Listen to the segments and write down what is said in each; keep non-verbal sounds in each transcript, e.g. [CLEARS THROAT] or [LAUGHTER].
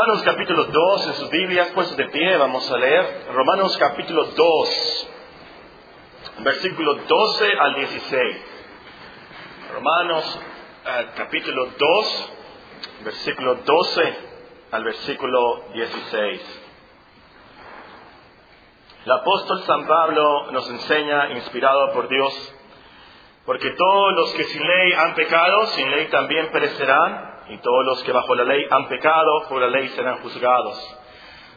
Romanos capítulo 2, en sus Biblias, puestos de pie, vamos a leer. Romanos capítulo 2, versículo 12 al 16. Romanos eh, capítulo 2, versículo 12 al versículo 16. El apóstol San Pablo nos enseña, inspirado por Dios, porque todos los que sin ley han pecado, sin ley también perecerán, y todos los que bajo la ley han pecado, por la ley serán juzgados.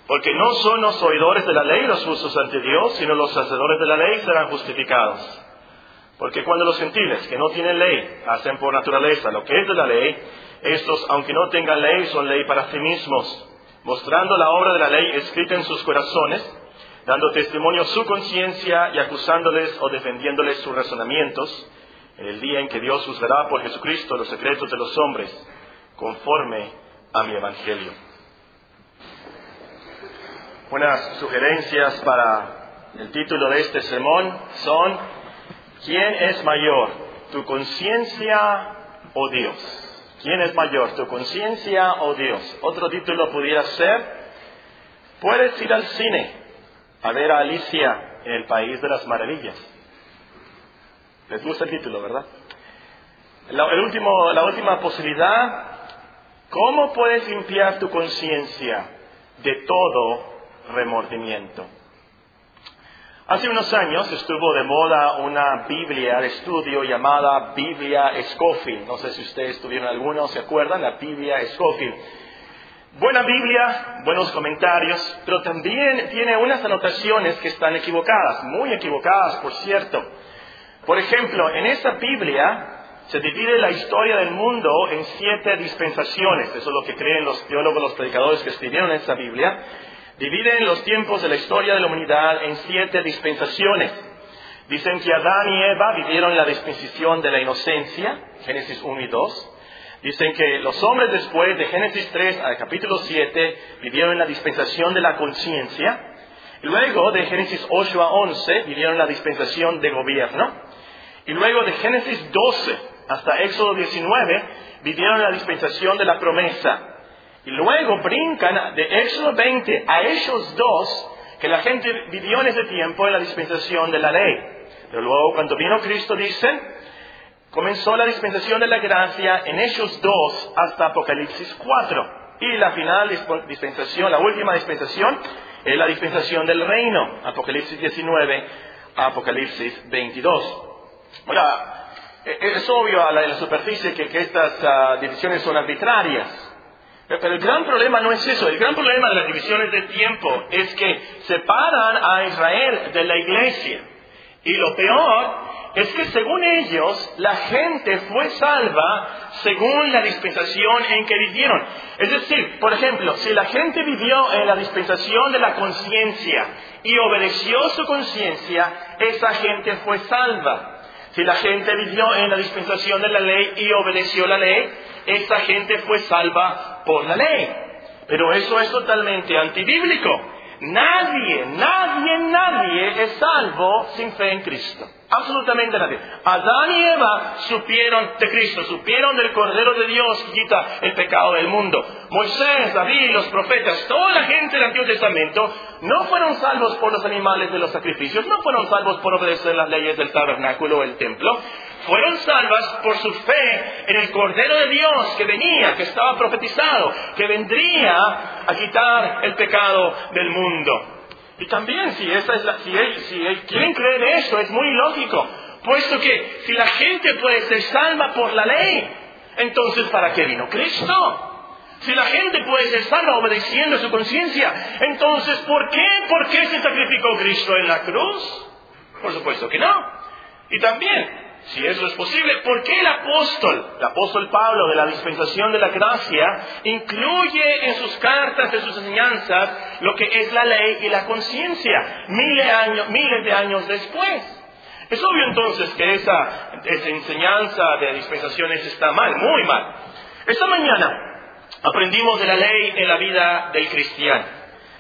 Porque no son los oidores de la ley los justos ante Dios, sino los hacedores de la ley serán justificados. Porque cuando los gentiles que no tienen ley hacen por naturaleza lo que es de la ley, estos, aunque no tengan ley, son ley para sí mismos, mostrando la obra de la ley escrita en sus corazones, dando testimonio su conciencia y acusándoles o defendiéndoles sus razonamientos, en el día en que Dios juzgará por Jesucristo los secretos de los hombres, conforme a mi evangelio. Unas sugerencias para el título de este sermón son, ¿quién es mayor, tu conciencia o Dios? ¿Quién es mayor, tu conciencia o Dios? Otro título pudiera ser, puedes ir al cine a ver a Alicia en el País de las Maravillas. Les gusta el título, ¿verdad? La, el último, la última posibilidad, ¿cómo puedes limpiar tu conciencia de todo remordimiento? Hace unos años estuvo de moda una Biblia de estudio llamada Biblia Scofield. No sé si ustedes tuvieron alguna o se acuerdan, la Biblia Scofield. Buena Biblia, buenos comentarios, pero también tiene unas anotaciones que están equivocadas, muy equivocadas, por cierto. Por ejemplo, en esa Biblia se divide la historia del mundo en siete dispensaciones. Eso es lo que creen los teólogos, los predicadores que escribieron esa Biblia. Dividen los tiempos de la historia de la humanidad en siete dispensaciones. Dicen que Adán y Eva vivieron la dispensación de la inocencia, Génesis 1 y 2. Dicen que los hombres después de Génesis 3 al capítulo 7 vivieron la dispensación de la conciencia. Luego de Génesis 8 a 11 vivieron la dispensación de gobierno. Y luego de Génesis 12 hasta Éxodo 19 vivieron la dispensación de la promesa. Y luego brincan de Éxodo 20 a Hechos 2 que la gente vivió en ese tiempo en la dispensación de la ley. Pero luego cuando vino Cristo dicen, comenzó la dispensación de la gracia en Hechos 2 hasta Apocalipsis 4. Y la final dispensación, la última dispensación, es la dispensación del reino, Apocalipsis 19 a Apocalipsis 22. Ahora, es obvio a la, superficie que, estas uh, son arbitrarias. Pero el gran problema no es eso. El gran problema de las divisiones de tiempo es que separan a Israel de la iglesia. Y lo peor es que según ellos, la gente fue salva según la dispensación en que vivieron. Es decir, por ejemplo, si la gente vivió en la dispensación de la conciencia y obedeció su conciencia, esa gente fue salva. Si la gente vivió en la dispensación de la ley y obedeció la ley, esa gente fue salva por la ley. Pero eso es totalmente antibíblico. Nadie, nadie, nadie es salvo sin fe en Cristo. Absolutamente nadie. Adán y Eva supieron de Cristo, supieron del Cordero de Dios que quita el pecado del mundo. Moisés, David, los profetas, toda la gente del Antiguo Testamento no fueron salvos por los animales de los sacrificios, no fueron salvos por obedecer las leyes del tabernáculo o el templo, fueron salvas por su fe en el Cordero de Dios que venía, que estaba profetizado, que vendría a quitar el pecado del mundo. Y también, si, esa es la, si, quieren creer en eso, es muy lógico, puesto que si la gente puede ser salva por la ley, entonces ¿para qué vino Cristo? Si la gente puede ser salva obedeciendo su conciencia, entonces ¿por qué? ¿Por qué se sacrificó Cristo en la cruz? Por supuesto que no. Y también, si eso es posible, ¿por qué el apóstol, el apóstol Pablo de la dispensación de la gracia, incluye en sus cartas, en sus enseñanzas, lo que es la ley y la conciencia, miles, años, miles de años después? Es obvio entonces que esa, esa enseñanza de dispensaciones está mal, muy mal. Esta mañana aprendimos de la ley en la vida del cristiano.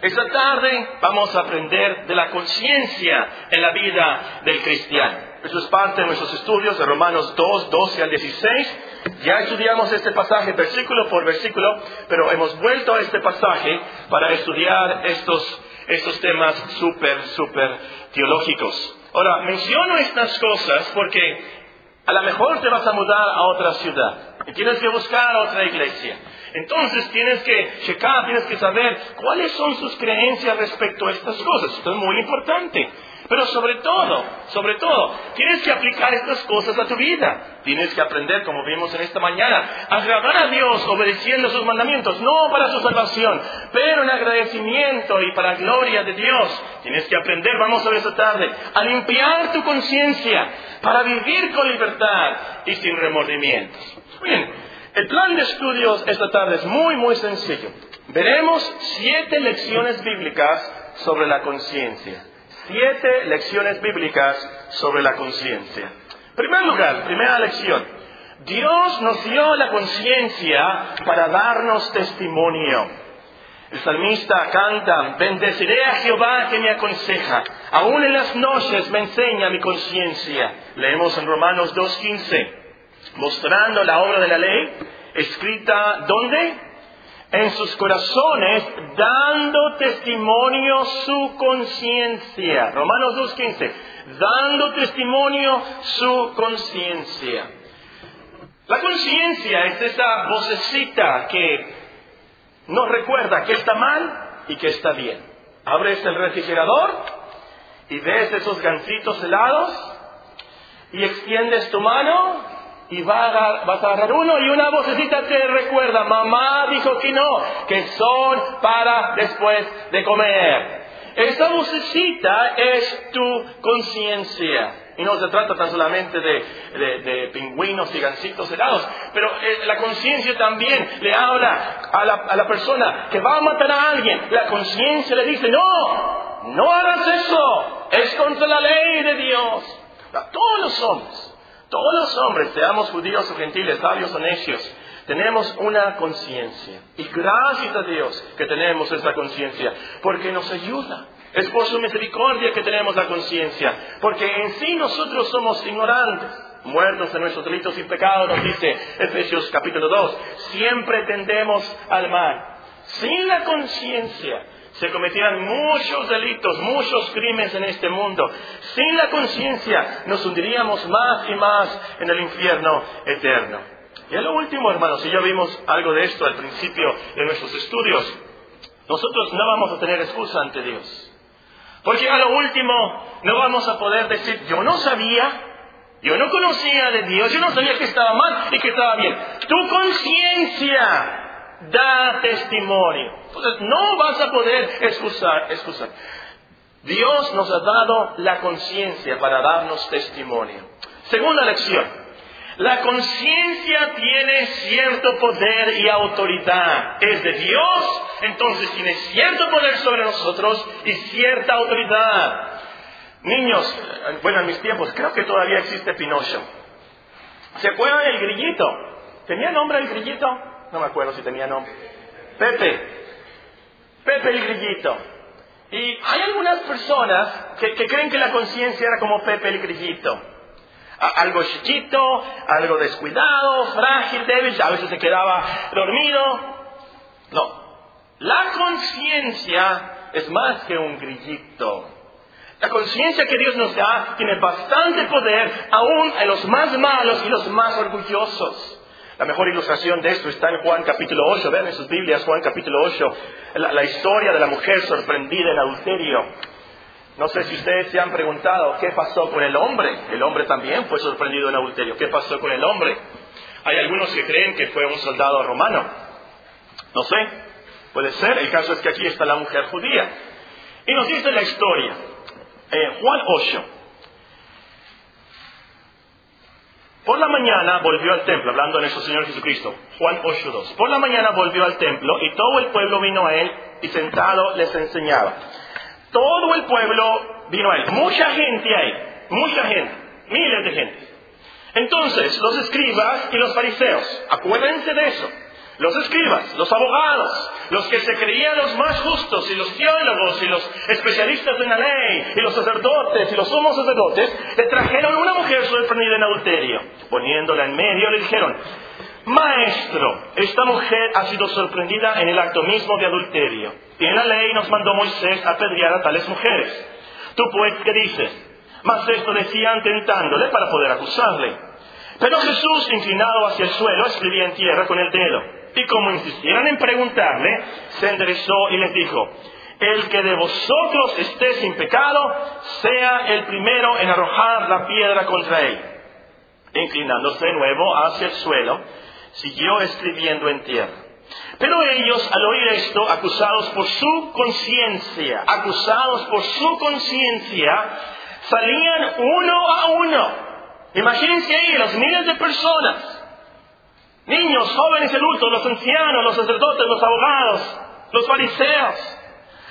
Esta tarde vamos a aprender de la conciencia en la vida del cristiano. Eso es parte de nuestros estudios de Romanos 2, 12 al 16. Ya estudiamos este pasaje versículo por versículo, pero hemos vuelto a este pasaje para estudiar estos, estos temas súper, súper teológicos. Ahora, menciono estas cosas porque a lo mejor te vas a mudar a otra ciudad y tienes que buscar otra iglesia. Entonces tienes que checar, tienes que saber cuáles son sus creencias respecto a estas cosas. Esto es muy importante. Pero sobre todo, sobre todo, tienes que aplicar estas cosas a tu vida. Tienes que aprender, como vimos en esta mañana, a agradar a Dios obedeciendo sus mandamientos, no para su salvación, pero en agradecimiento y para gloria de Dios. Tienes que aprender, vamos a ver esta tarde, a limpiar tu conciencia para vivir con libertad y sin remordimientos. Bien, el plan de estudios esta tarde es muy, muy sencillo. Veremos siete lecciones bíblicas sobre la conciencia siete lecciones bíblicas sobre la conciencia. Primer lugar, primera lección. Dios nos dio la conciencia para darnos testimonio. El salmista canta, bendeciré a Jehová que me aconseja, aún en las noches me enseña mi conciencia. Leemos en Romanos 2.15, mostrando la obra de la ley, escrita ¿dónde? en sus corazones, dando testimonio su conciencia. Romanos 2.15, dando testimonio su conciencia. La conciencia es esa vocecita que nos recuerda que está mal y que está bien. Abres el refrigerador y ves esos gancitos helados y extiendes tu mano y va a, vas a agarrar uno y una vocecita te recuerda, mamá dijo que no, que son para después de comer. Esa vocecita es tu conciencia. Y no se trata tan solamente de, pingüinos y gancitos helados, pero eh, la conciencia también le habla a la, a la persona que va a matar a alguien. La conciencia le dice, no, no hagas eso, es contra la ley de Dios. Todos los hombres todos los hombres, seamos judíos o gentiles, sabios o necios, tenemos una conciencia. Y gracias a Dios que tenemos esa conciencia, porque nos ayuda. Es por su misericordia que tenemos la conciencia, porque en sí nosotros somos ignorantes, muertos en nuestros delitos y pecados, nos dice Efesios capítulo 2. Siempre tendemos al mal. Sin la conciencia se cometieran muchos delitos, muchos crímenes en este mundo. Sin la conciencia nos hundiríamos más y más en el infierno eterno. Y a lo último, hermanos, si ya vimos algo de esto al principio de nuestros estudios, nosotros no vamos a tener excusa ante Dios. Porque a lo último no vamos a poder decir, yo no sabía, yo no conocía de Dios, yo no sabía que estaba mal y que estaba bien. Tu conciencia da testimonio. Entonces no vas a poder excusar, excusar. Dios nos ha dado la conciencia para darnos testimonio. Segunda lección. La conciencia tiene cierto poder y autoridad. Es de Dios, entonces tiene cierto poder sobre nosotros y cierta autoridad. Niños, bueno, en mis tiempos, creo que todavía existe Pinocho. ¿Se acuerdan del grillito? ¿Tenía nombre el grillito? No me acuerdo si tenía nombre. Pepe. Pepe el grillito. Y hay algunas personas que, creen que la conciencia era como Pepe el grillito. algo chiquito, algo descuidado, frágil, débil, a veces se quedaba dormido. No. La conciencia es más que un grillito. La conciencia que Dios nos da tiene bastante poder aún en los más malos y los más orgullosos. La mejor ilustración de esto está en Juan capítulo 8. Vean en sus Biblias Juan capítulo 8, la, historia de la mujer sorprendida en adulterio. No sé si ustedes se han preguntado qué pasó con el hombre. El hombre también fue sorprendido en adulterio. ¿Qué pasó con el hombre? Hay algunos que creen que fue un soldado romano. No sé. Puede ser. El caso es que aquí está la mujer judía. Y nos dice la historia. Eh, Juan 8. Por la mañana volvió al templo, hablando de nuestro Señor Jesucristo, Juan 8.2. Por la mañana volvió al templo y todo el pueblo vino a él y sentado les enseñaba. Todo el pueblo vino a él. Mucha gente ahí, mucha gente, miles de gente. Entonces, los escribas y los fariseos, acuérdense de eso, Los escribas, los abogados, los que se creían los más justos, y los teólogos, y los especialistas en la ley, y los sacerdotes, y los sumos sacerdotes, le trajeron una mujer sorprendida en adulterio. Poniéndola en medio, le dijeron, Maestro, esta mujer ha sido sorprendida en el acto mismo de adulterio. Y en la ley nos mandó Moisés a apedrear a tales mujeres. Tú pues, ¿qué dices? Mas esto decían tentándole para poder acusarle. Pero Jesús, inclinado hacia el suelo, escribía en tierra con el dedo. Y como insistieran en preguntarle, se enderezó y les dijo, el que de vosotros esté sin pecado, sea el primero en arrojar la piedra contra él. Inclinándose de nuevo hacia el suelo, siguió escribiendo en tierra. Pero ellos, al oír esto, acusados por su conciencia, acusados por su conciencia, salían uno a uno. Imagínense ahí los miles de personas, niños, jóvenes adultos, los ancianos, los sacerdotes, los abogados, los fariseos.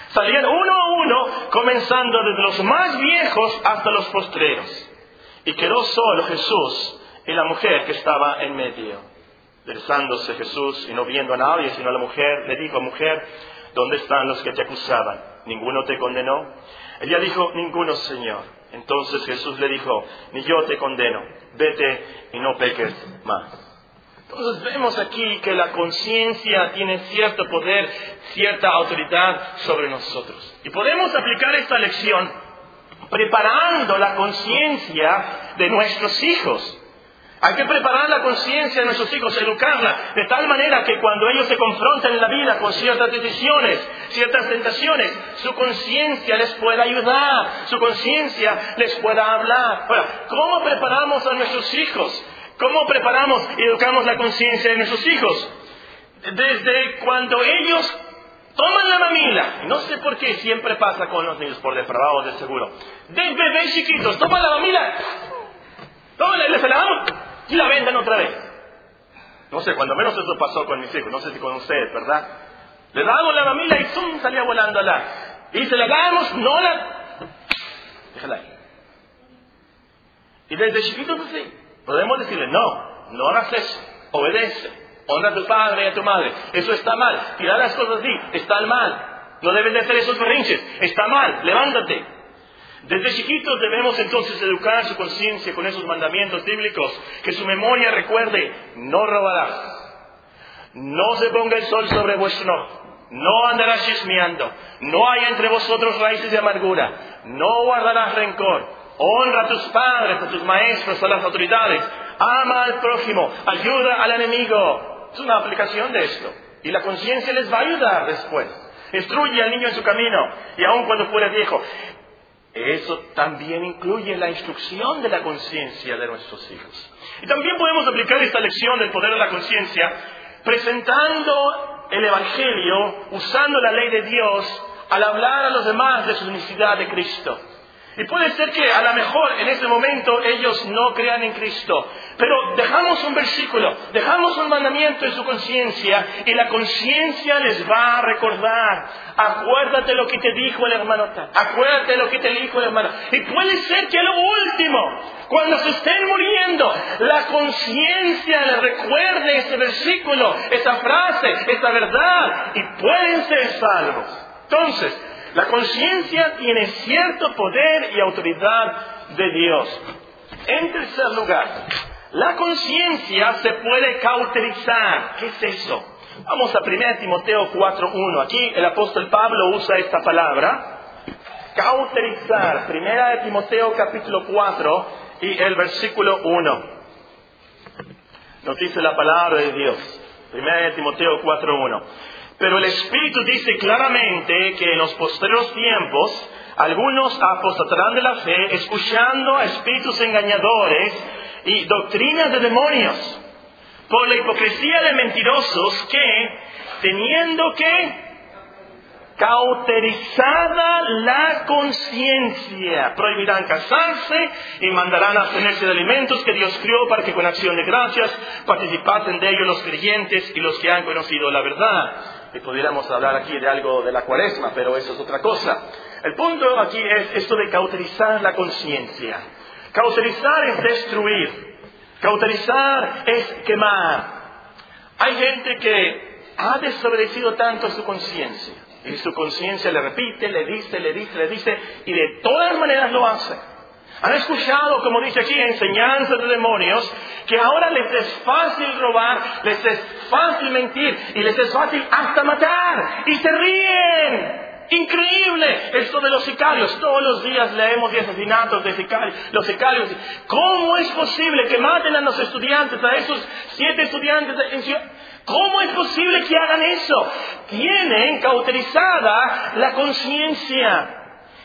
Salían uno a uno, comenzando desde los más viejos hasta los postreros. Y quedó solo Jesús y la mujer que estaba en medio. Derezándose Jesús y no viendo a nadie sino a la mujer, le dijo, mujer, ¿dónde están los que te acusaban? ¿Ninguno te condenó? Ella dijo, ninguno, Señor. Entonces Jesús le dijo, ni yo te condeno, vete y no peques más. Entonces vemos aquí que la conciencia tiene cierto poder, cierta autoridad sobre nosotros. Y podemos aplicar esta lección preparando la conciencia de nuestros hijos. Hay que preparar la conciencia de nuestros hijos, educarla, de tal manera que cuando ellos se confronten en la vida con ciertas decisiones, ciertas tentaciones, su conciencia les pueda ayudar, su conciencia les pueda hablar. Ahora, ¿cómo preparamos a nuestros hijos? ¿Cómo preparamos y educamos la conciencia de nuestros hijos? Desde cuando ellos toman la mamila, no sé por qué siempre pasa con los niños por depravados de seguro, de bebés chiquitos, toman la mamila, no, les la y la venden otra vez. No sé, cuando menos eso pasó con mis hijos, no sé si con ustedes, ¿verdad? Le damos la mamila y ¡zum! salía volando la. Y se la damos, no la. Déjala ahí. Y desde chiquitos así, podemos decirle, no, no hagas eso, obedece, honra a tu padre y a tu madre. Eso está mal. Tirar las cosas así, está mal. No deben de hacer esos berrinches, está mal, levántate. Desde chiquitos debemos entonces educar su conciencia con esos mandamientos bíblicos, que su memoria recuerde, no robarás, no se ponga el sol sobre vuestro ojo, no andarás chismeando, no hay entre vosotros raíces de amargura, no guardarás rencor, honra a tus padres, a tus maestros, a las autoridades, ama al prójimo, ayuda al enemigo. Es una aplicación de esto. Y la conciencia les va a ayudar después. Instruye al niño en su camino, y aun cuando fuera viejo. Eso también incluye la instrucción de la conciencia de nuestros hijos. Y también podemos aplicar esta lección del poder de la conciencia presentando el Evangelio, usando la ley de Dios, al hablar a los demás de su unicidad de Cristo. Y puede ser que a lo mejor en ese momento ellos no crean en Cristo, pero dejamos un versículo, dejamos un mandamiento en su conciencia y la conciencia les va a recordar. Acuérdate lo que te dijo el hermano acuérdate lo que te dijo el hermano. Y puede ser que lo último, cuando se estén muriendo, la conciencia les recuerde ese versículo, esa frase, esa verdad y pueden ser salvos. Entonces, la conciencia tiene cierto poder y autoridad de Dios. En tercer lugar, la conciencia se puede cauterizar. ¿Qué es eso? Vamos a 1 Timoteo 4.1. Aquí el apóstol Pablo usa esta palabra. Cauterizar. 1 Timoteo capítulo 4 y el versículo 1. Nos dice la palabra de Dios. 1 Timoteo 4.1. Pero el Espíritu dice claramente que en los posteriores tiempos algunos apostatarán de la fe escuchando a espíritus engañadores y doctrinas de demonios por la hipocresía de mentirosos que, teniendo que cauterizada la conciencia. Prohibirán casarse y mandarán a abstenerse de alimentos que Dios crió para que con acción de gracias participasen de ellos los creyentes y los que han conocido la verdad. Y pudiéramos hablar aquí de algo de la cuaresma, pero eso es otra cosa. El punto aquí es esto de cauterizar la conciencia. Cauterizar es destruir. Cauterizar es quemar. Hay gente que ha desobedecido tanto su conciencia. Y su conciencia le repite, le dice, le dice, le dice, y de todas maneras lo hace. Han escuchado, como dice aquí, enseñanzas de demonios, que ahora les es fácil robar, les es fácil mentir y les es fácil hasta matar. Y se ríen. Increíble esto de los sicarios. Todos los días leemos de asesinatos de sicarios. Los sicarios. ¿Cómo es posible que maten a los estudiantes, a esos siete estudiantes ¿Cómo es posible que hagan eso? Tienen cauterizada la conciencia.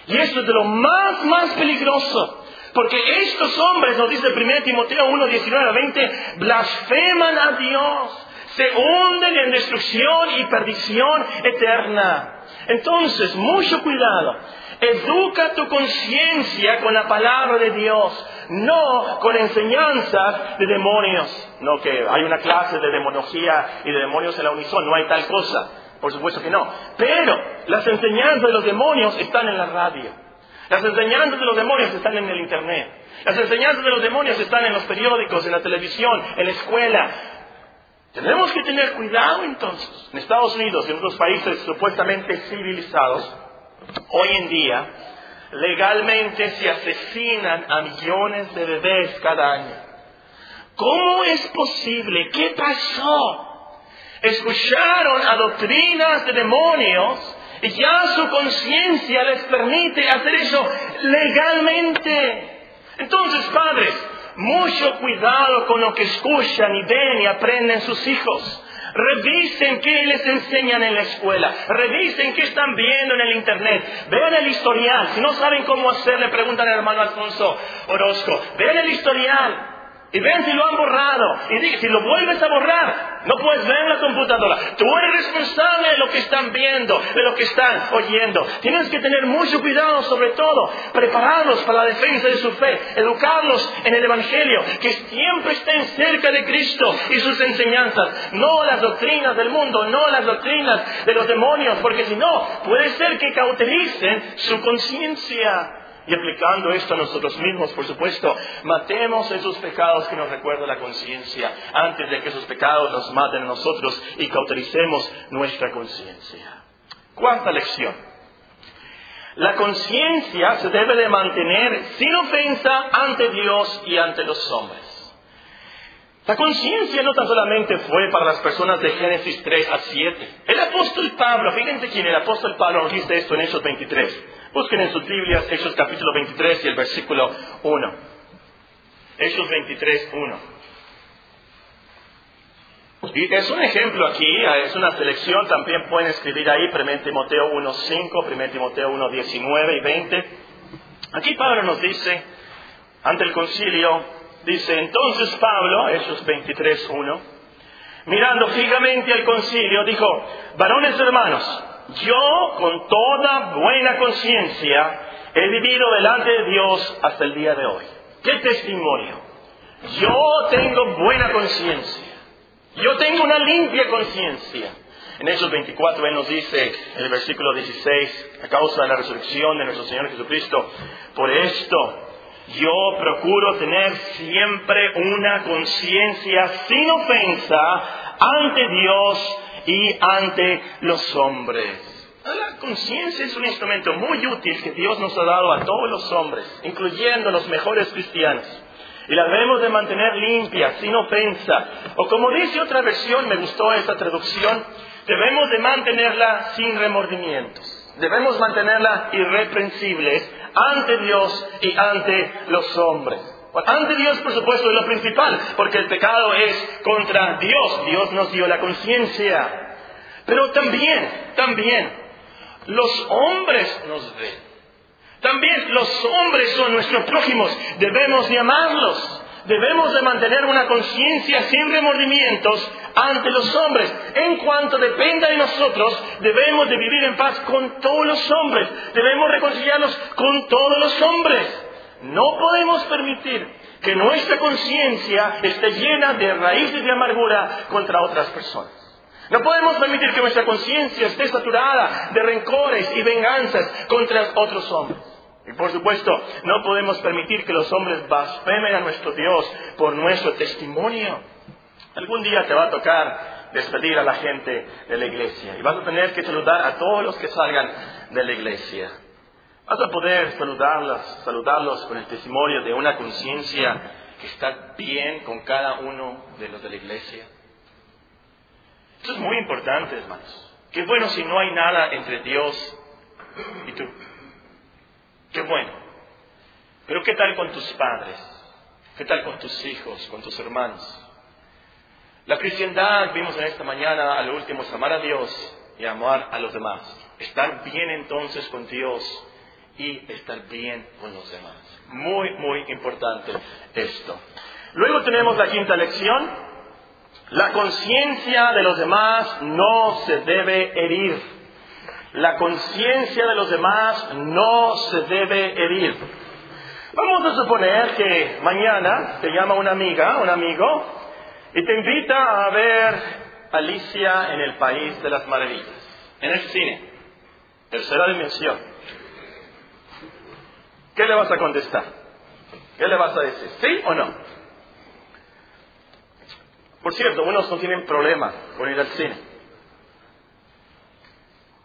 Y esto es de lo más, más peligroso. Porque estos hombres, nos dice 1 Timoteo 1, 19 a 20, blasfeman a Dios. Se hunden en destrucción y perdición eterna. Entonces, mucho cuidado. Educa tu conciencia con la palabra de Dios, no con enseñanzas de demonios. No que hay una clase de demonología y de demonios en la unison, no hay tal cosa. Por supuesto que no. Pero las enseñanzas de los demonios están en la radio. Las enseñanzas de los demonios están en el Internet. Las enseñanzas de los demonios están en los periódicos, en la televisión, en la escuela. Tenemos que tener cuidado entonces. En Estados Unidos y en otros países supuestamente civilizados, hoy en día, legalmente se asesinan a millones de bebés cada año. ¿Cómo es posible? ¿Qué pasó? Escucharon a doctrinas de demonios ya su conciencia les permite hacer eso legalmente. Entonces, padres, mucho cuidado con lo que escuchan y ven y aprenden sus hijos. Revisen qué les enseñan en la escuela. Revisen qué están viendo en el internet. Vean el historial. Si no saben cómo hacerle, preguntan al hermano Alfonso Orozco. Vean el historial. Y ven si lo han borrado. Y si lo vuelves a borrar, no puedes ver en la computadora. Tú eres responsable de lo que están viendo, de lo que están oyendo. Tienes que tener mucho cuidado, sobre todo, prepararlos para la defensa de su fe, educarlos en el Evangelio, que siempre estén cerca de Cristo y sus enseñanzas. No las doctrinas del mundo, no las doctrinas de los demonios, porque si no, puede ser que cautelicen su conciencia. Y aplicando esto a nosotros mismos, por supuesto, matemos esos pecados que nos recuerda la conciencia antes de que esos pecados nos maten a nosotros y cautelicemos nuestra conciencia. Cuarta lección. La conciencia se debe de mantener sin ofensa ante Dios y ante los hombres. La conciencia no tan solamente fue para las personas de Génesis 3 a 7. El apóstol Pablo, fíjense quién el apóstol Pablo nos dice esto en Hechos 23. Busquen en sus Biblias Hechos capítulo 23 y el versículo 1. Hechos 23, 1. Y es un ejemplo aquí, es una selección, también pueden escribir ahí 1 Timoteo 1.5, 1 Timoteo 1.19 y 20. Aquí Pablo nos dice, ante el concilio, dice, entonces Pablo, Hechos 23, 1, mirando fijamente al concilio, dijo, varones hermanos, yo con toda buena conciencia he vivido delante de Dios hasta el día de hoy. ¿Qué testimonio? Yo tengo buena conciencia. Yo tengo una limpia conciencia. En esos 24 Él nos dice en el versículo 16, a causa de la resurrección de nuestro Señor Jesucristo, por esto yo procuro tener siempre una conciencia sin ofensa ante Dios y ante los hombres. La conciencia es un instrumento muy útil que Dios nos ha dado a todos los hombres, incluyendo los mejores cristianos. Y la debemos de mantener limpia, sin ofensa. O como dice otra versión, me gustó esa traducción, debemos de mantenerla sin remordimientos. Debemos mantenerla irreprensibles ante Dios y ante los hombres. Ante Dios, por supuesto, es lo principal, porque el pecado es contra Dios. Dios nos dio la conciencia. Pero también, también, los hombres nos ven. También los hombres son nuestros prójimos. Debemos de amarlos. Debemos de mantener una conciencia sin remordimientos ante los hombres. En cuanto dependa de nosotros, debemos de vivir en paz con todos los hombres. Debemos reconciliarnos con todos los hombres. No podemos permitir que nuestra conciencia esté llena de raíces de amargura contra otras personas. No podemos permitir que nuestra conciencia esté saturada de rencores y venganzas contra otros hombres. Y por supuesto, no podemos permitir que los hombres blasfemen a nuestro Dios por nuestro testimonio. Algún día te va a tocar despedir a la gente de la iglesia. Y vas a tener que saludar a todos los que salgan de la iglesia. Vas a poder saludarlos, saludarlos con el testimonio de una conciencia que está bien con cada uno de los de la iglesia. Esto es muy importante, hermanos. Qué bueno si no hay nada entre Dios y tú. Qué bueno. Pero ¿qué tal con tus padres? ¿Qué tal con tus hijos, con tus hermanos? La cristiandad, vimos en esta mañana, a lo último, es amar a Dios y amar a los demás. Estar bien entonces con Dios y estar bien con los demás. Muy, muy importante esto. Luego tenemos la quinta lección. La conciencia de los demás no se debe herir. La conciencia de los demás no se debe herir. Vamos a suponer que mañana te llama una amiga, un amigo, y te invita a ver Alicia en el País de las Maravillas, en el cine, tercera dimensión. ¿Qué le vas a contestar? ¿Qué le vas a decir? ¿Sí o no? Por cierto, unos no tienen problema con ir al cine.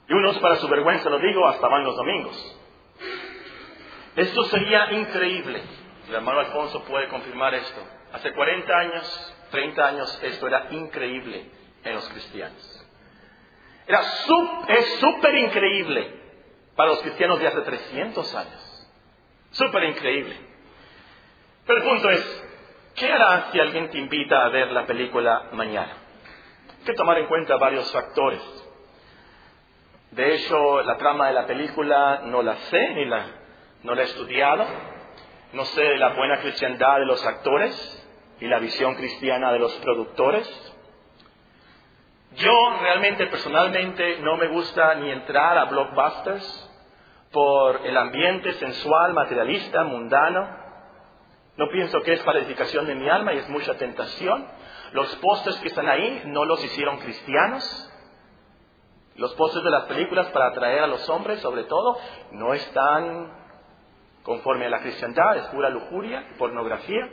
Y unos, para su vergüenza, lo digo, hasta van los domingos. Esto sería increíble. El hermano Alfonso puede confirmar esto. Hace 40 años, 30 años, esto era increíble en los cristianos. Era es súper increíble para los cristianos de hace 300 años. Súper increíble. Pero el punto es, ¿qué harás si alguien te invita a ver la película mañana? Hay que tomar en cuenta varios factores. De hecho, la trama de la película no la sé ni la, no la he estudiado. No sé la buena cristiandad de los actores y la visión cristiana de los productores. Yo realmente, personalmente, no me gusta ni entrar a blockbusters por el ambiente sensual, materialista, mundano. No pienso que es para edificación de mi alma y es mucha tentación. Los postes que están ahí no los hicieron cristianos. Los postes de las películas para atraer a los hombres, sobre todo, no están conforme a la cristiandad, es pura lujuria, pornografía.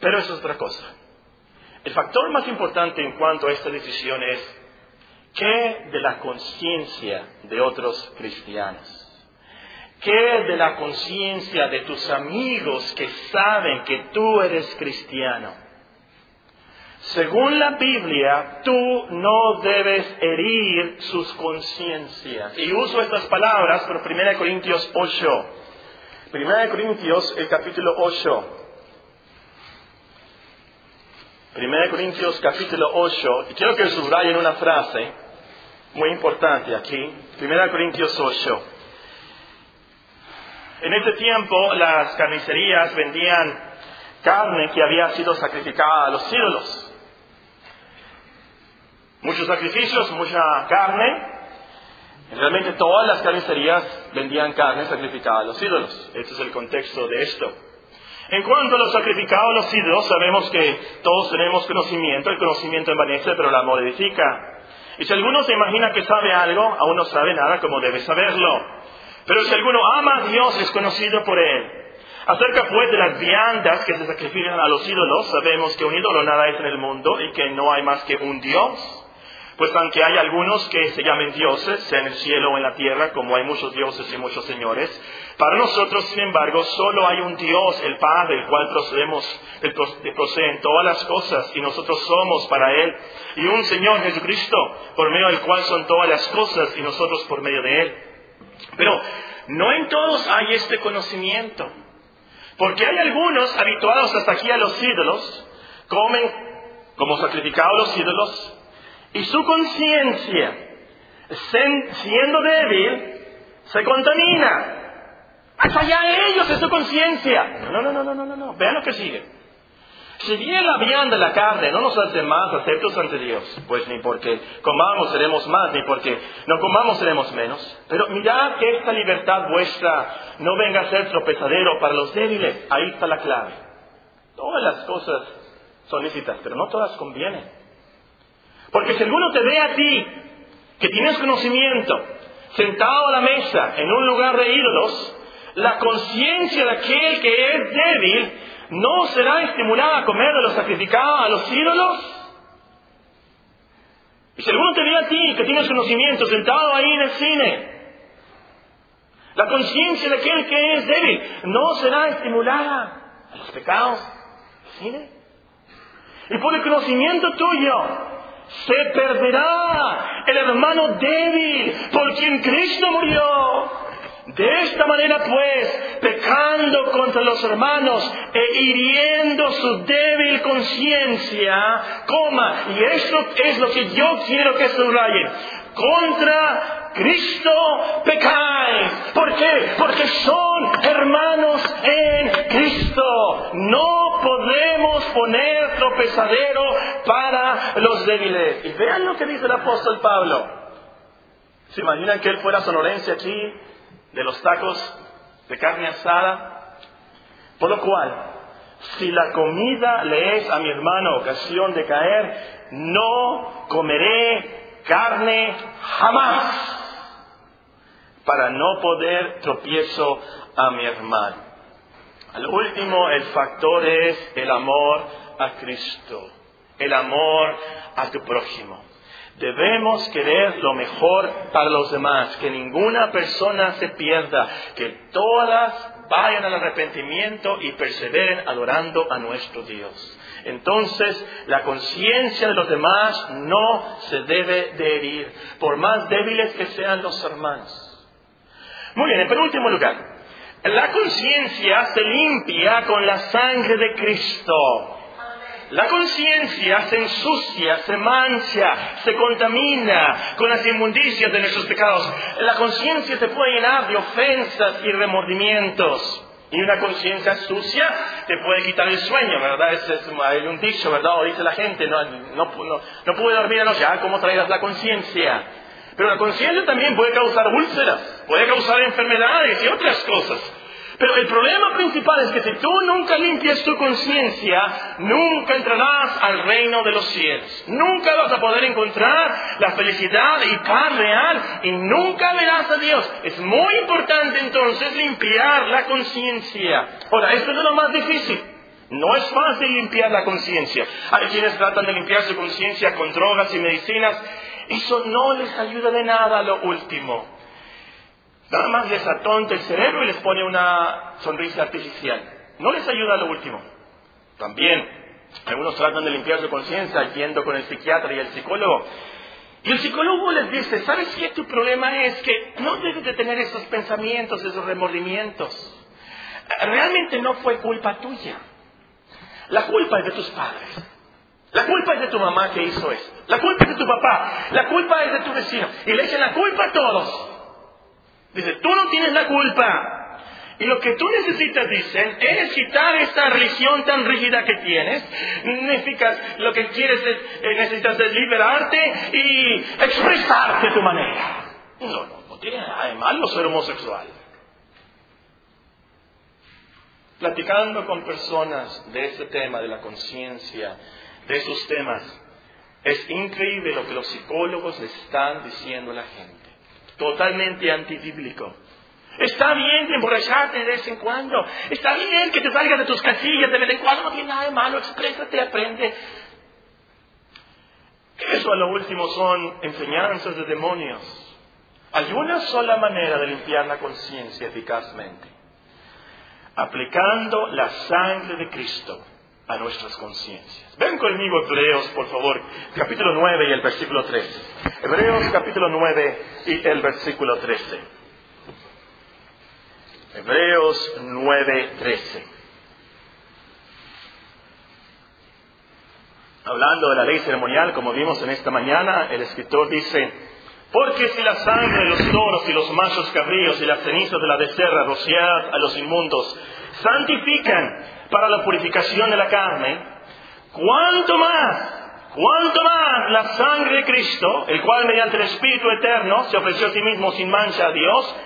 Pero eso es otra cosa. El factor más importante en cuanto a esta decisión es qué de la conciencia de otros cristianos. ¿Qué de la conciencia de tus amigos que saben que tú eres cristiano? Según la Biblia, tú no debes herir sus conciencias. Y uso estas palabras por 1 Corintios 8. 1 Corintios, el capítulo 8. 1 Corintios capítulo 8, y quiero que subrayen una frase muy importante aquí. 1 Corintios 8. En ese tiempo las carnicerías vendían carne que había sido sacrificada a los ídolos. Muchos sacrificios, mucha carne. Realmente todas las carnicerías vendían carne sacrificada a los ídolos. Este es el contexto de esto. En cuanto a los sacrificados a los ídolos, sabemos que todos tenemos conocimiento. El conocimiento envanece, pero el amor edifica. Y si alguno se imagina que sabe algo, aún no sabe nada como debe saberlo. Pero si alguno ama a Dios, es conocido por Él. Acerca pues de las viandas que se sacrifican a los ídolos, sabemos que un ídolo nada es en el mundo y que no hay más que un Dios. Pues aunque hay algunos que se llamen dioses, sea en el cielo o en la tierra, como hay muchos dioses y muchos señores, para nosotros, sin embargo, solo hay un Dios, el Padre, el cual procedemos, proceden todas las cosas y nosotros somos para Él, y un Señor Jesucristo, por medio del cual son todas las cosas y nosotros por medio de Él. Pero no en todos hay este conocimiento, porque hay algunos habituados hasta aquí a los ídolos, comen como sacrificados los ídolos, y su conciencia, siendo débil, se contamina. Hasta allá ellos es su conciencia. No, no, no, no, no, no, no. Vean lo que sigue. Si bien la vianda la carne no nos hace más aceptos ante Dios, pues ni porque comamos seremos más, ni porque no comamos seremos menos. Pero mirad que esta libertad vuestra no venga a ser tropezadero para los débiles. Ahí está la clave. Todas las cosas son lícitas, pero no todas convienen. Porque si alguno te ve a ti, que tienes conocimiento, sentado a la mesa en un lugar de ídolos, la conciencia de aquel que es débil no será estimulada a comer de lo sacrificado a los ídolos. Y si alguno te ve a ti, que tienes conocimiento, sentado ahí en el cine, la conciencia de aquel que es débil no será estimulada a los pecados del cine. Y por el conocimiento tuyo se perderá el hermano débil por quien Cristo murió. De esta manera, pues, pecando contra los hermanos e hiriendo su débil conciencia, coma, y esto es lo que yo quiero que subrayen, contra Cristo pecáis. ¿Por qué? Porque son hermanos en Cristo. No podemos poner tropezadero para los débiles. Y vean lo que dice el apóstol Pablo. ¿Se imaginan que él fuera sonorense aquí? De los tacos de carne asada. Por lo cual, si la comida le es a mi hermano ocasión de caer, no comeré carne jamás para no poder tropiezo a mi hermano. Al último, el factor es el amor a Cristo, el amor a tu prójimo. Debemos querer lo mejor para los demás, que ninguna persona se pierda, que todas vayan al arrepentimiento y perseveren adorando a nuestro Dios. Entonces, la conciencia de los demás no se debe de herir, por más débiles que sean los hermanos. Muy bien, en penúltimo lugar, la conciencia se limpia con la sangre de Cristo. La conciencia se ensucia, se mancha, se contamina con las inmundicias de nuestros pecados. La conciencia se puede llenar de ofensas y remordimientos. Y una conciencia sucia te puede quitar el sueño, ¿verdad? Es, hay un dicho, ¿verdad? O dice la gente, no, no, no, pude dormir anoche, ah, ¿cómo traigas la conciencia? Pero la conciencia también puede causar úlceras, puede causar enfermedades y otras cosas. Pero el problema principal es que si tú nunca limpias tu conciencia, nunca entrarás al reino de los cielos. Nunca vas a poder encontrar la felicidad y paz real y nunca verás a Dios. Es muy importante entonces limpiar la conciencia. Ahora, esto es lo más difícil. No es fácil limpiar la conciencia. Hay quienes tratan de limpiar su conciencia con drogas y medicinas. Eso no les ayuda de nada a lo último. Nada más les atonta el cerebro y les pone una sonrisa artificial. No les ayuda a lo último. También, algunos tratan de limpiar su conciencia yendo con el psiquiatra y el psicólogo. Y el psicólogo les dice, ¿sabes qué? Tu problema es que no debes de tener esos pensamientos, esos remordimientos. Realmente no fue culpa tuya. La culpa es de tus padres. La culpa es de tu mamá que hizo esto. La culpa es de tu papá. La culpa es de tu vecino. Y le echan la culpa a todos. Dice, tú no tienes la culpa. Y lo que tú necesitas, dicen, es quitar esta religión tan rígida que tienes. Necesitas, lo que quieres es, eh, necesitas es liberarte y expresarte de tu manera. No, no, no tiene nada de malo ser homosexual. Platicando con personas de este tema, de la conciencia, de esos temas, es increíble lo que los psicólogos están diciendo a la gente totalmente antibíblico. Está bien emborracharte de vez en cuando. Está bien que te salgas de tus casillas de vez en cuando. No tiene nada de malo. Exprésate, aprende. Eso a lo último son enseñanzas de demonios. Hay una sola manera de limpiar la conciencia eficazmente. Aplicando la sangre de Cristo a nuestras conciencias. Ven conmigo Hebreos, por favor, capítulo 9 y el versículo 13. Hebreos capítulo 9 y el versículo 13. Hebreos 9, 13. Hablando de la ley ceremonial, como vimos en esta mañana, el escritor dice, porque si la sangre de los toros y los machos cabríos y las cenizas de la becerra rociadas a los inmundos santifican para la purificación de la carne, ¿cuánto más? ¿Cuánto más la sangre de Cristo, el cual mediante el Espíritu Eterno se ofreció a sí mismo sin mancha a Dios,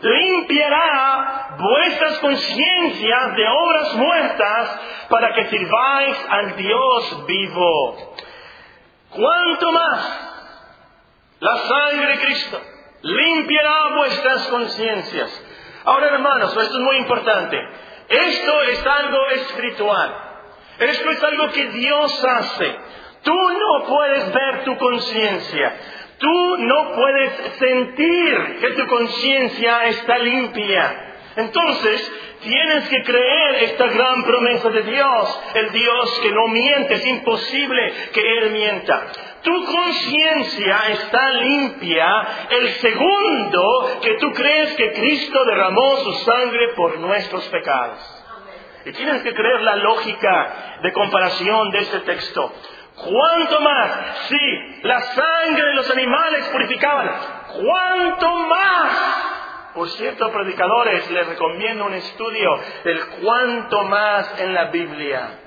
limpiará vuestras conciencias de obras muertas para que sirváis al Dios vivo? ¿Cuánto más? La sangre de Cristo limpiará vuestras conciencias. Ahora, hermanos, esto es muy importante. Esto es algo espiritual. Esto es algo que Dios hace. Tú no puedes ver tu conciencia. Tú no puedes sentir que tu conciencia está limpia. Entonces, tienes que creer esta gran promesa de Dios, el Dios que no miente, es imposible que Él mienta. Tu conciencia está limpia el segundo que tú crees que Cristo derramó su sangre por nuestros pecados. Y tienes que creer la lógica de comparación de este texto. ¿Cuánto más? Sí, la sangre de los animales purificaban. ¿Cuánto más? Por cierto, predicadores, les recomiendo un estudio del cuánto más en la Biblia.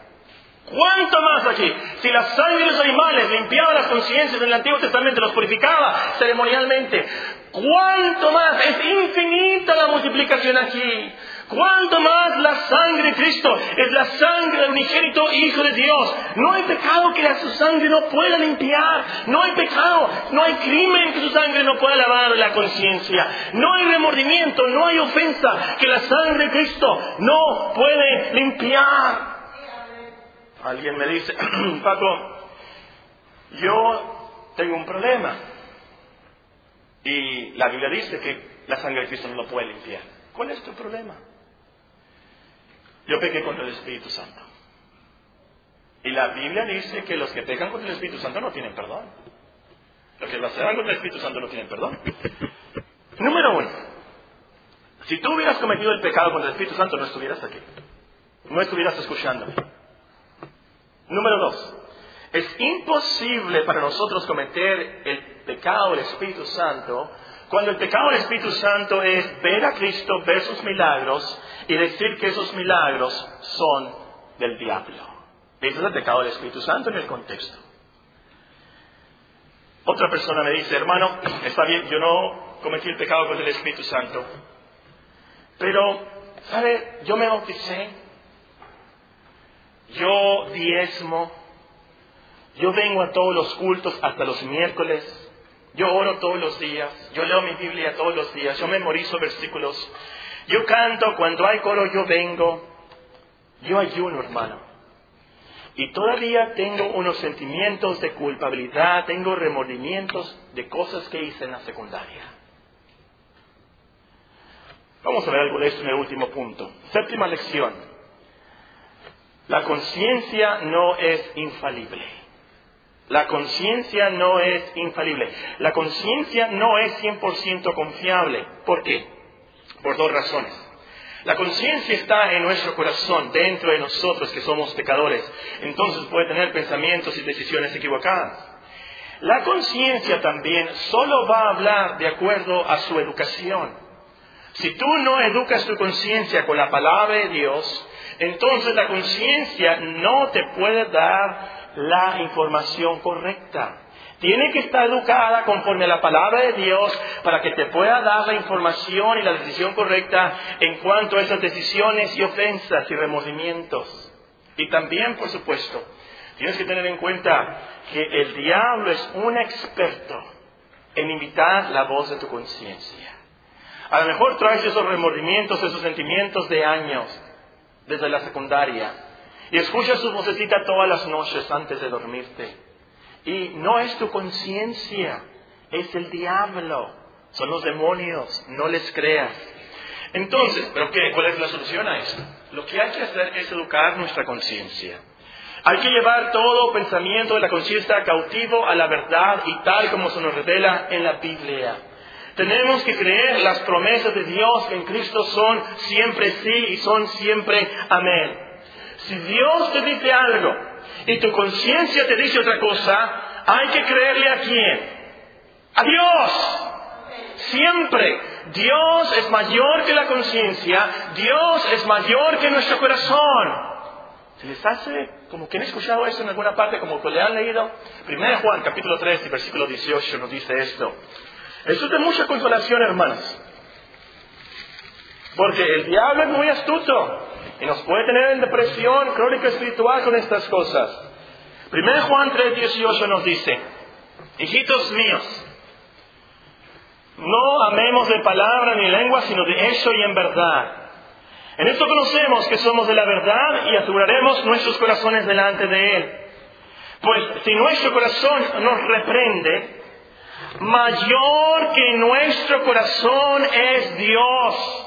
¿Cuánto más aquí? Si la sangre de los animales limpiaba las conciencias en el Antiguo Testamento, los purificaba ceremonialmente, ¿cuánto más? Es infinita la multiplicación aquí. ¿Cuánto más la sangre de Cristo es la sangre del unigénito Hijo de Dios? No hay pecado que su sangre no pueda limpiar. No hay pecado, no hay crimen que su sangre no pueda lavar la conciencia. No hay remordimiento, no hay ofensa que la sangre de Cristo no puede limpiar. Alguien me dice, [CLEARS THROAT] Paco, yo tengo un problema. Y la Biblia dice que la sangre de Cristo no lo puede limpiar. ¿Cuál es tu problema? Yo pequé contra el Espíritu Santo. Y la Biblia dice que los que pecan contra el Espíritu Santo no tienen perdón. Los que blasfeman contra el Espíritu Santo no tienen perdón. Número uno. Si tú hubieras cometido el pecado contra el Espíritu Santo, no estuvieras aquí. No estuvieras escuchándome. Número dos. Es imposible para nosotros cometer el pecado del Espíritu Santo cuando el pecado del Espíritu Santo es ver a Cristo, ver sus milagros y decir que esos milagros son del diablo. Ese es el pecado del Espíritu Santo en el contexto. Otra persona me dice, hermano, está bien, yo no cometí el pecado con el Espíritu Santo, pero, ¿sabe? Yo me bauticé, yo diezmo, yo vengo a todos los cultos hasta los miércoles, yo oro todos los días, yo leo mi Biblia todos los días, yo memorizo versículos, yo canto, cuando hay coro yo vengo, yo ayuno, hermano. Y todavía tengo unos sentimientos de culpabilidad, tengo remordimientos de cosas que hice en la secundaria. Vamos a ver algo de esto en el último punto. Séptima lección. La conciencia no es infalible. La conciencia no es infalible. La conciencia no es 100% confiable. ¿Por qué? Por dos razones. La conciencia está en nuestro corazón, dentro de nosotros que somos pecadores. Entonces puede tener pensamientos y decisiones equivocadas. La conciencia también solo va a hablar de acuerdo a su educación. Si tú no educas tu conciencia con la palabra de Dios, entonces la conciencia no te puede dar la información correcta. Tiene que estar educada conforme a la palabra de Dios para que te pueda dar la información y la decisión correcta en cuanto a esas decisiones y ofensas y remordimientos. Y también, por supuesto, tienes que tener en cuenta que el diablo es un experto en imitar la voz de tu conciencia. A lo mejor traes esos remordimientos, esos sentimientos de años desde la secundaria y escuchas su vocecita todas las noches antes de dormirte. Y no es tu conciencia, es el diablo, son los demonios, no les creas. Entonces, ¿pero qué? ¿Cuál es la solución a esto? Lo que hay que hacer es educar nuestra conciencia. Hay que llevar todo pensamiento de la conciencia cautivo a la verdad y tal como se nos revela en la Biblia. Tenemos que creer las promesas de Dios en Cristo son siempre sí y son siempre amén. Si Dios te dice algo y tu conciencia te dice otra cosa, hay que creerle a quién? A Dios. Siempre. Dios es mayor que la conciencia, Dios es mayor que nuestro corazón. ¿Se les hace como que han escuchado esto en alguna parte, como que le han leído? Primero Juan, capítulo 3 y versículo 18 nos dice esto. Esto es de mucha consolación, hermanos. Porque el diablo es muy astuto y nos puede tener en depresión crónica espiritual con estas cosas. Primero Juan 3:18 nos dice, hijitos míos, no amemos de palabra ni lengua, sino de hecho y en verdad. En esto conocemos que somos de la verdad y aseguraremos nuestros corazones delante de Él. Pues si nuestro corazón nos reprende, mayor que nuestro corazón es Dios.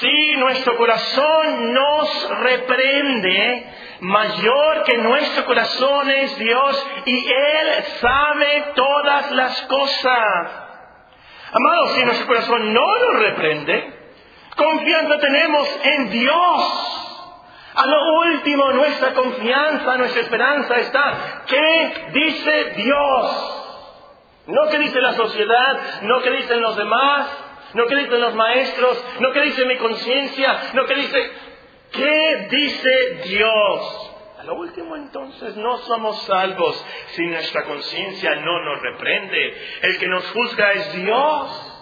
Si nuestro corazón nos reprende, mayor que nuestro corazón es Dios y Él sabe todas las cosas. Amados, si nuestro corazón no nos reprende, confianza tenemos en Dios. A lo último, nuestra confianza, nuestra esperanza está, ¿qué dice Dios? No que dice la sociedad, no que dicen los demás, no que dicen los maestros, no que dice mi conciencia, no que dice, ¿qué dice Dios? A lo último entonces no somos salvos si nuestra conciencia no nos reprende. El que nos juzga es Dios.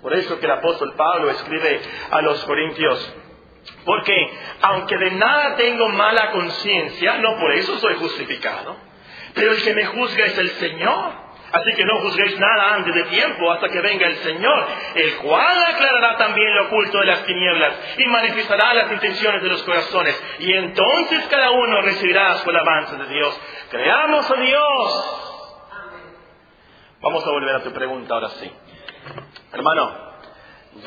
Por eso que el apóstol Pablo escribe a los Corintios, porque aunque de nada tengo mala conciencia, no por eso soy justificado, pero el que me juzga es el Señor. Así que no juzguéis nada antes de tiempo hasta que venga el Señor, el cual aclarará también lo oculto de las tinieblas y manifestará las intenciones de los corazones. Y entonces cada uno recibirá su alabanza de Dios. Creamos a Dios. Vamos a volver a tu pregunta ahora sí. Hermano,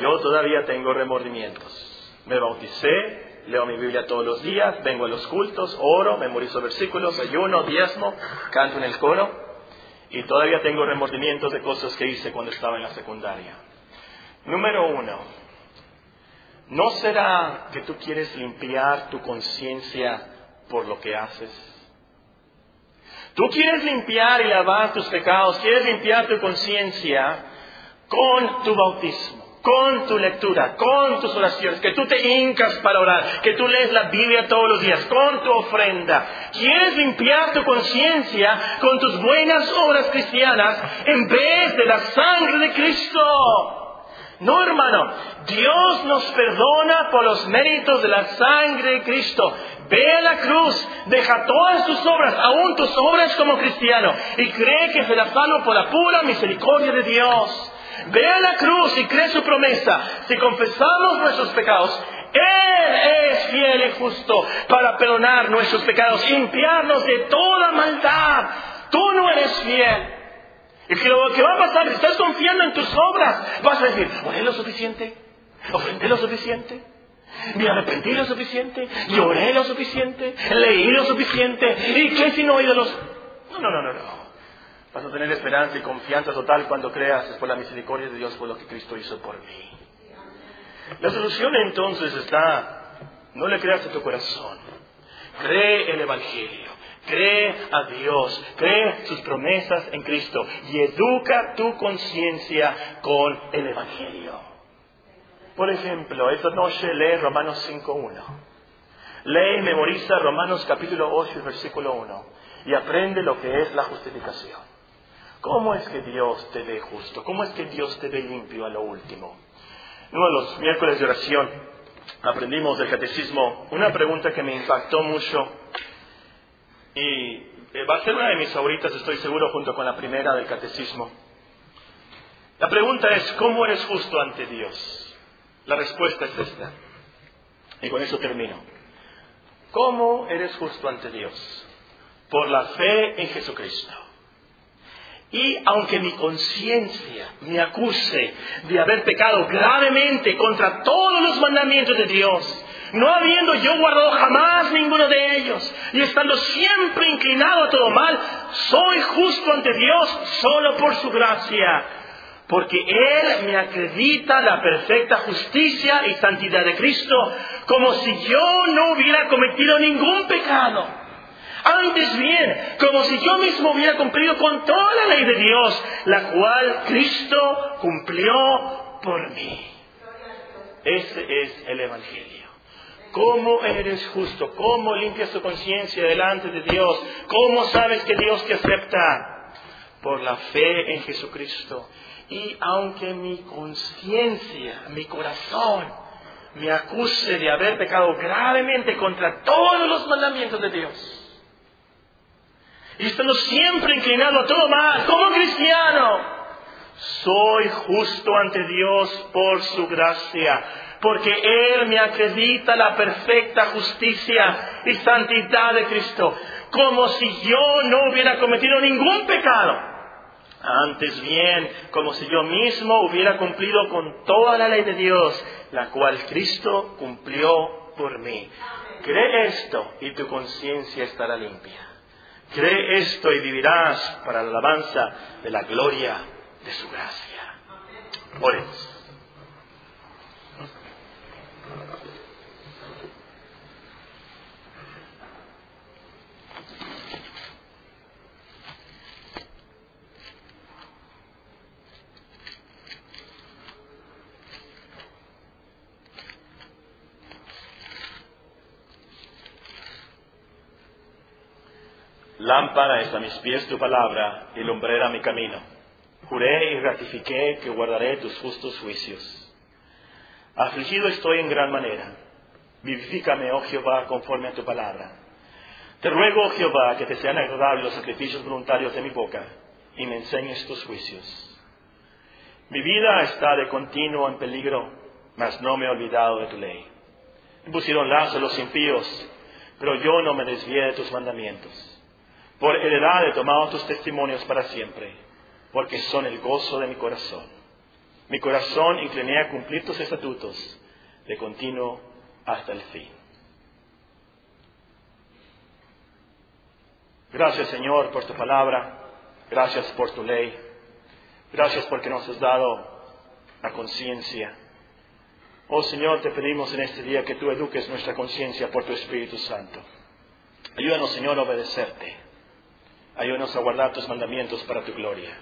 yo todavía tengo remordimientos. Me bauticé, leo mi Biblia todos los días, vengo a los cultos, oro, memorizo versículos, ayuno, diezmo, canto en el coro y todavía tengo remordimientos de cosas que hice cuando estaba en la secundaria. Número uno, ¿no será que tú quieres limpiar tu conciencia por lo que haces? Tú quieres limpiar y lavar tus pecados, quieres limpiar tu conciencia con tu bautismo con tu lectura, con tus oraciones, que tú te hincas para orar, que tú lees la Biblia todos los días, con tu ofrenda. Quieres limpiar tu conciencia con tus buenas obras cristianas en vez de la sangre de Cristo. No, hermano, Dios nos perdona por los méritos de la sangre de Cristo. Ve a la cruz, deja todas tus obras, aún tus obras como cristiano, y cree que será salvo por la pura misericordia de Dios. Ve a la cruz y cree su promesa. Si confesamos nuestros pecados, Él es fiel y justo para perdonar nuestros pecados, limpiarnos de toda maldad. Tú no eres fiel. Y que lo que va a pasar, si estás confiando en tus obras, vas a decir, oré lo suficiente, ofrendé lo suficiente, me arrepentí lo suficiente, lloré lo suficiente, leí lo suficiente, y qué si no oí de los... No, no, no, no, no. Vas a tener esperanza y confianza total cuando creas por la misericordia de Dios por lo que Cristo hizo por mí. La solución entonces está, no le creas a tu corazón, cree el Evangelio, cree a Dios, cree sus promesas en Cristo y educa tu conciencia con el Evangelio. Por ejemplo, esta noche lee Romanos 5.1. Lee y memoriza Romanos capítulo 8, versículo 1 y aprende lo que es la justificación. ¿Cómo es que Dios te ve justo? ¿Cómo es que Dios te ve limpio a lo último? Uno de los miércoles de oración aprendimos del catecismo una pregunta que me impactó mucho y eh, va a ser una de mis favoritas, estoy seguro, junto con la primera del catecismo. La pregunta es, ¿cómo eres justo ante Dios? La respuesta es esta. Y con eso termino. ¿Cómo eres justo ante Dios? Por la fe en Jesucristo. Y aunque mi conciencia me acuse de haber pecado gravemente contra todos los mandamientos de Dios, no habiendo yo guardado jamás ninguno de ellos, y estando siempre inclinado a todo mal, soy justo ante Dios solo por su gracia, porque Él me acredita la perfecta justicia y santidad de Cristo, como si yo no hubiera cometido ningún pecado. Antes bien, como si yo mismo hubiera cumplido con toda la ley de Dios, la cual Cristo cumplió por mí. Ese es el Evangelio. ¿Cómo eres justo? ¿Cómo limpias tu conciencia delante de Dios? ¿Cómo sabes que Dios te acepta? Por la fe en Jesucristo. Y aunque mi conciencia, mi corazón, me acuse de haber pecado gravemente contra todos los mandamientos de Dios, y estando siempre inclinado a todo mal, como cristiano, soy justo ante Dios por su gracia, porque Él me acredita la perfecta justicia y santidad de Cristo, como si yo no hubiera cometido ningún pecado. Antes bien, como si yo mismo hubiera cumplido con toda la ley de Dios, la cual Cristo cumplió por mí. Cree esto y tu conciencia estará limpia. Cree esto y vivirás para la alabanza de la gloria de su gracia. Oremos. Lámpara es a mis pies tu palabra y lumbrera mi camino. Juré y ratifiqué que guardaré tus justos juicios. Afligido estoy en gran manera. Vivifícame, oh Jehová, conforme a tu palabra. Te ruego, oh Jehová, que te sean agradables los sacrificios voluntarios de mi boca y me enseñes tus juicios. Mi vida está de continuo en peligro, mas no me he olvidado de tu ley. Me pusieron lazo los impíos, pero yo no me desvié de tus mandamientos. Por heredad he tomado tus testimonios para siempre, porque son el gozo de mi corazón. Mi corazón incliné a cumplir tus estatutos de continuo hasta el fin. Gracias Señor por tu palabra, gracias por tu ley, gracias porque nos has dado la conciencia. Oh Señor, te pedimos en este día que tú eduques nuestra conciencia por tu Espíritu Santo. Ayúdanos Señor a obedecerte. Ayúdanos a guardar tus mandamientos para tu gloria.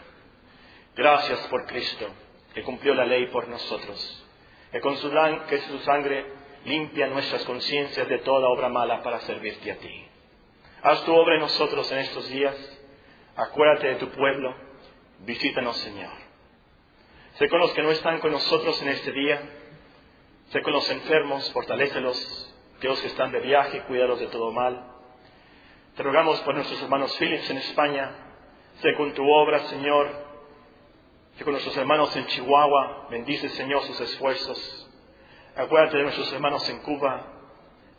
Gracias por Cristo, que cumplió la ley por nosotros, que con su, que su sangre limpia nuestras conciencias de toda obra mala para servirte a ti. Haz tu obra en nosotros en estos días. Acuérdate de tu pueblo. Visítanos, Señor. Sé con los que no están con nosotros en este día. Sé con los enfermos, fortalécelos. Dios que están de viaje, cuídalos de todo mal. Te rogamos por nuestros hermanos Phillips en España. Con tu obra, Señor. Que con nuestros hermanos en Chihuahua. Bendice, Señor, sus esfuerzos. Acuérdate de nuestros hermanos en Cuba,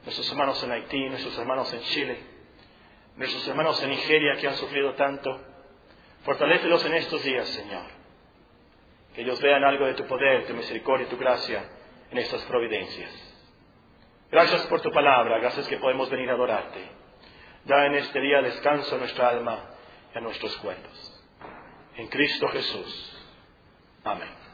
nuestros hermanos en Haití, nuestros hermanos en Chile, nuestros hermanos en Nigeria que han sufrido tanto. Fortalécelos en estos días, Señor. Que ellos vean algo de tu poder, tu misericordia y tu gracia en estas providencias. Gracias por tu palabra, gracias que podemos venir a adorarte. Da en este día descanso a nuestra alma y a nuestros cuerpos. En Cristo Jesús. Amén.